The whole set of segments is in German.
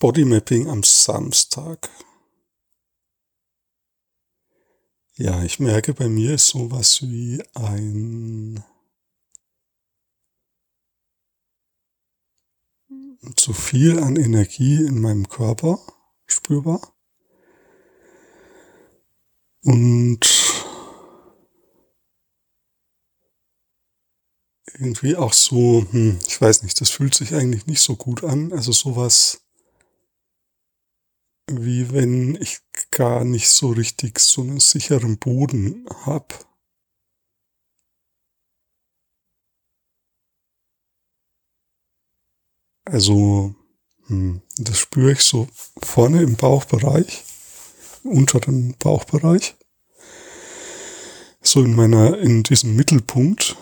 Bodymapping am Samstag. Ja, ich merke, bei mir ist sowas wie ein zu viel an Energie in meinem Körper spürbar. Und irgendwie auch so, hm, ich weiß nicht, das fühlt sich eigentlich nicht so gut an. Also sowas wie wenn ich gar nicht so richtig so einen sicheren Boden hab. Also, hm, das spüre ich so vorne im Bauchbereich, im unteren Bauchbereich. So in meiner, in diesem Mittelpunkt.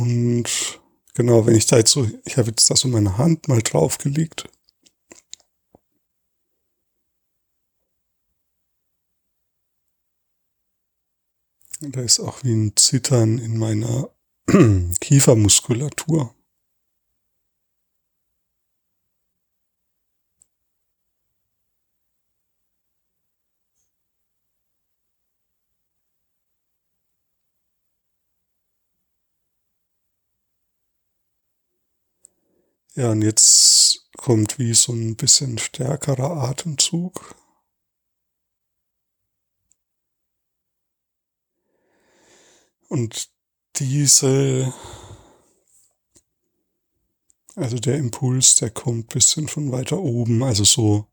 Und Genau, wenn ich da jetzt so, ich habe jetzt da so meine Hand mal draufgelegt. Da ist auch wie ein Zittern in meiner Kiefermuskulatur. Ja, und jetzt kommt wie so ein bisschen stärkerer Atemzug. Und diese, also der Impuls, der kommt bisschen von weiter oben, also so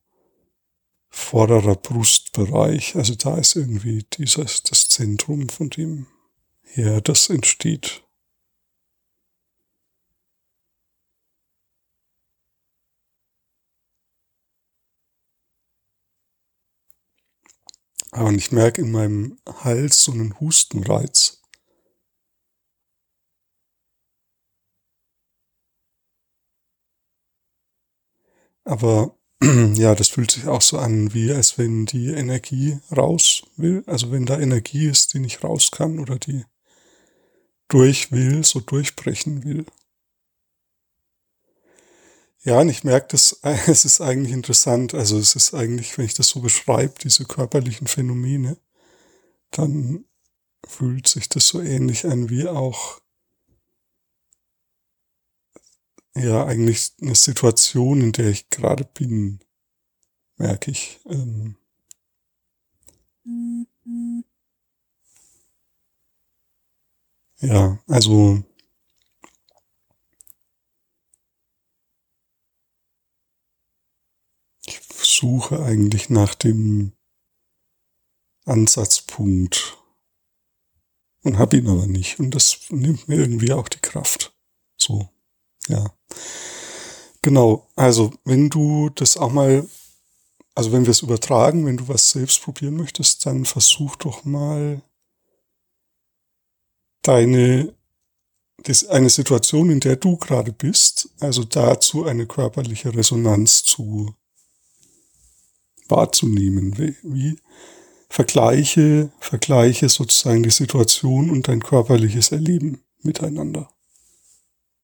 vorderer Brustbereich. Also da ist irgendwie dieses, das Zentrum, von dem her das entsteht. Und ich merke in meinem Hals so einen Hustenreiz. Aber ja, das fühlt sich auch so an, wie als wenn die Energie raus will. Also wenn da Energie ist, die nicht raus kann oder die durch will, so durchbrechen will. Ja, und ich merke das, es ist eigentlich interessant. Also es ist eigentlich, wenn ich das so beschreibe, diese körperlichen Phänomene, dann fühlt sich das so ähnlich an wie auch, ja, eigentlich eine Situation, in der ich gerade bin, merke ich. Ähm, ja, also suche eigentlich nach dem Ansatzpunkt und habe ihn aber nicht. Und das nimmt mir irgendwie auch die Kraft. So, ja. Genau, also wenn du das auch mal, also wenn wir es übertragen, wenn du was selbst probieren möchtest, dann versuch doch mal deine, das, eine Situation, in der du gerade bist, also dazu eine körperliche Resonanz zu wahrzunehmen. Wie, wie vergleiche, vergleiche sozusagen die Situation und dein körperliches Erleben miteinander.